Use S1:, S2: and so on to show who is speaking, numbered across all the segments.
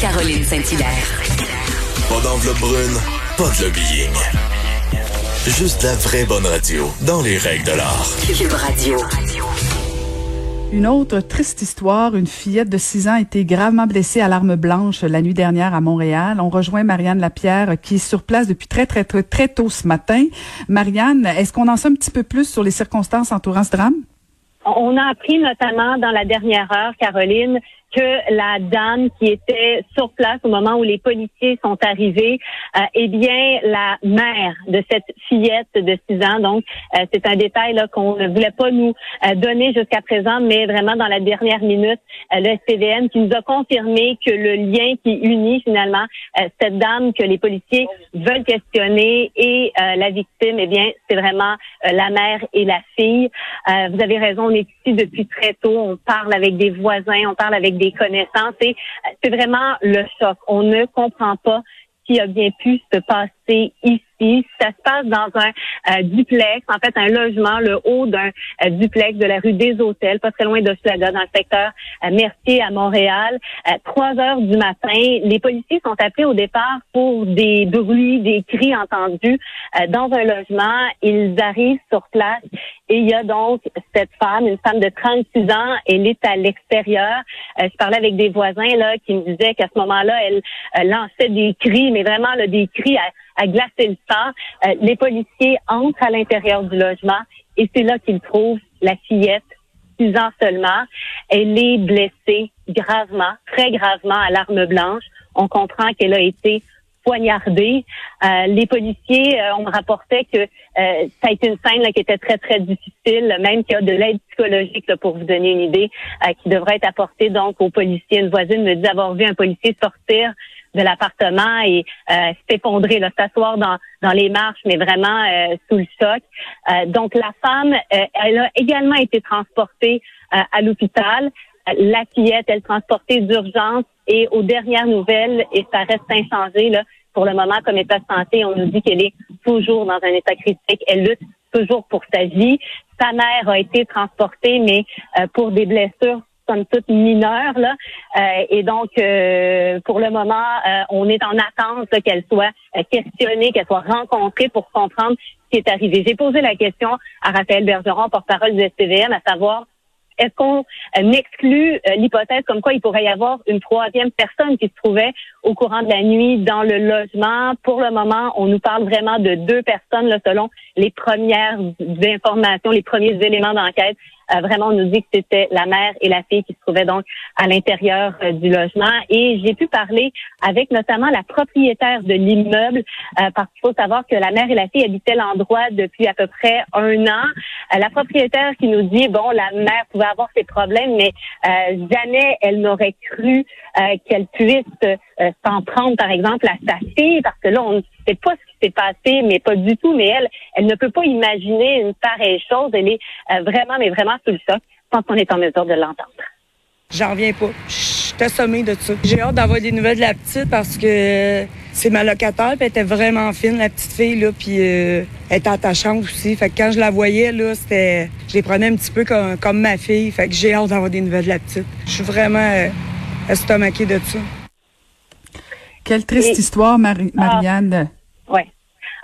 S1: Caroline Saint-Hilaire.
S2: Pas d'enveloppe brune, pas de lobbying. Juste la vraie bonne radio, dans les règles de l'art.
S1: Cube Radio.
S3: Une autre triste histoire, une fillette de 6 ans a été gravement blessée à l'arme blanche la nuit dernière à Montréal. On rejoint Marianne Lapierre qui est sur place depuis très très très très tôt ce matin. Marianne, est-ce qu'on en sait un petit peu plus sur les circonstances entourant ce drame?
S4: On a appris notamment dans la dernière heure, Caroline, que la dame qui était sur place au moment où les policiers sont arrivés, euh, eh bien, la mère de cette fillette de 6 ans. Donc, euh, c'est un détail là, qu'on ne voulait pas nous euh, donner jusqu'à présent, mais vraiment dans la dernière minute, euh, le SPVM qui nous a confirmé que le lien qui unit finalement cette dame que les policiers veulent questionner et la victime, eh bien, c'est vraiment la mère et la fille. vous avez raison, on est ici depuis très tôt. On parle avec des voisins, on parle avec des connaissances. Euh, c'est vraiment le choc. On ne comprend pas ce qui a bien pu se passer ici ça se passe dans un euh, duplex, en fait un logement, le haut d'un euh, duplex de la rue des Hôtels, pas très loin de Schlaga, dans le secteur euh, Mercier à Montréal. Trois heures du matin, les policiers sont appelés au départ pour des bruits, des cris entendus dans un logement. Ils arrivent sur place et il y a donc cette femme, une femme de 36 ans, elle est à l'extérieur. je parlais avec des voisins là qui me disaient qu'à ce moment-là, elle lançait des cris, mais vraiment là, des cris à à glacer le sang. Euh, les policiers entrent à l'intérieur du logement et c'est là qu'ils trouvent la fillette, six ans seulement. Elle est blessée gravement, très gravement à l'arme blanche. On comprend qu'elle a été poignardée. Euh, les policiers euh, ont rapporté que ça a été une scène là, qui était très, très difficile, même qu'il y a de l'aide psychologique, pour vous donner une idée, qui devrait être apportée donc aux policiers. Une voisine me dit avoir vu un policier sortir de l'appartement et euh, s'effondrer, s'asseoir dans, dans les marches, mais vraiment euh, sous le choc. Euh, donc la femme, euh, elle a également été transportée à l'hôpital. La fillette, elle transportée d'urgence et aux dernières nouvelles, et ça reste inchangé là, pour le moment comme état de santé, on nous dit qu'elle est toujours dans un état critique. Elle lutte toujours pour sa vie. Sa mère a été transportée, mais pour des blessures comme toute mineure là. Euh, et donc, euh, pour le moment, euh, on est en attente qu'elle soit questionnée, qu'elle soit rencontrée pour comprendre ce qui est arrivé. J'ai posé la question à Raphaël Bergeron, porte-parole du SPVM, à savoir est-ce qu'on exclut l'hypothèse comme quoi il pourrait y avoir une troisième personne qui se trouvait au courant de la nuit dans le logement? Pour le moment, on nous parle vraiment de deux personnes là, selon les premières informations, les premiers éléments d'enquête. Euh, vraiment, on nous dit que c'était la mère et la fille qui se trouvaient donc à l'intérieur euh, du logement. Et j'ai pu parler avec notamment la propriétaire de l'immeuble, euh, parce qu'il faut savoir que la mère et la fille habitaient l'endroit depuis à peu près un an. la propriétaire qui nous dit, bon, la mère pouvait avoir ses problèmes, mais jamais elle n'aurait cru qu'elle puisse s'en prendre, par exemple, à sa fille, parce que là, on ne sait pas ce qui s'est passé, mais pas du tout. Mais elle, elle ne peut pas imaginer une pareille chose. Elle est vraiment, mais vraiment sous le choc. Je pense qu'on est en mesure de l'entendre.
S5: J'en reviens pas. Je suis assommée de ça. J'ai hâte d'avoir des nouvelles de la petite parce que c'est ma locataire, puis elle était vraiment fine, la petite fille, là, puis euh, elle était attachante aussi. Fait que quand je la voyais, là, c'était... Je les prenais un petit peu comme, ma fille. Fait que j'ai hâte d'avoir des nouvelles de la petite. Je suis vraiment euh, estomaquée de ça.
S3: Quelle triste histoire, Marie ah. Marianne.
S4: Oui.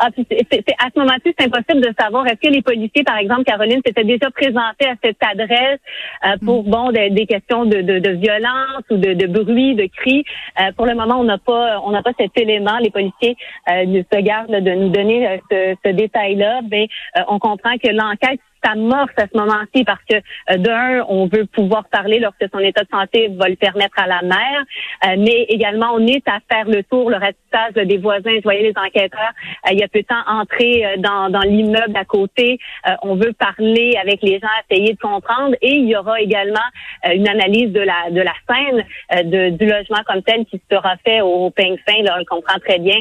S4: Ah, à ce moment-ci, c'est impossible de savoir est-ce que les policiers, par exemple, Caroline, s'étaient déjà présentés à cette adresse euh, pour mm. bon des, questions de, de, violence ou de, de, bruit, de cris. Euh, pour le moment, on n'a pas on n'a pas cet élément. Les policiers euh, se gardent de nous donner ce, ce détail-là. Mais on comprend que l'enquête s'amorce à ce moment-ci parce que euh, d'un, on veut pouvoir parler lorsque son état de santé va le permettre à la mère, euh, mais également on est à faire le tour, le ratissage des voisins. Vous voyez les enquêteurs, il y a peu de temps entrer dans, dans l'immeuble à côté. on veut parler avec les gens, essayer de comprendre, et il y aura également une analyse de la de la scène de, du logement comme tel qui sera fait au, peigne fin. Là, on le comprend très bien,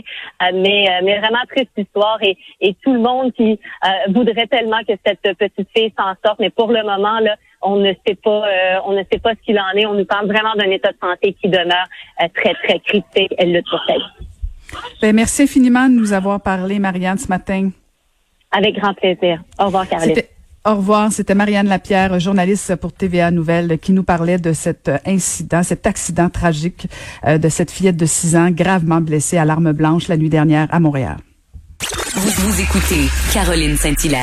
S4: mais mais vraiment triste histoire et, et tout le monde qui voudrait tellement que cette petite fille s'en sorte, mais pour le moment, là, on ne sait pas, euh, on ne sait pas ce qu'il en est. On nous parle vraiment d'un état de santé qui demeure euh, très, très critique. Elle le trouve.
S3: Ben, merci infiniment de nous avoir parlé, Marianne, ce matin.
S4: Avec grand plaisir. Au revoir, Caroline.
S3: Au revoir, c'était Marianne Lapierre, journaliste pour TVA Nouvelle, qui nous parlait de cet incident, cet accident tragique euh, de cette fillette de 6 ans gravement blessée à l'arme blanche la nuit dernière à Montréal.
S1: Vous, vous écoutez Caroline Saint-Hilaire.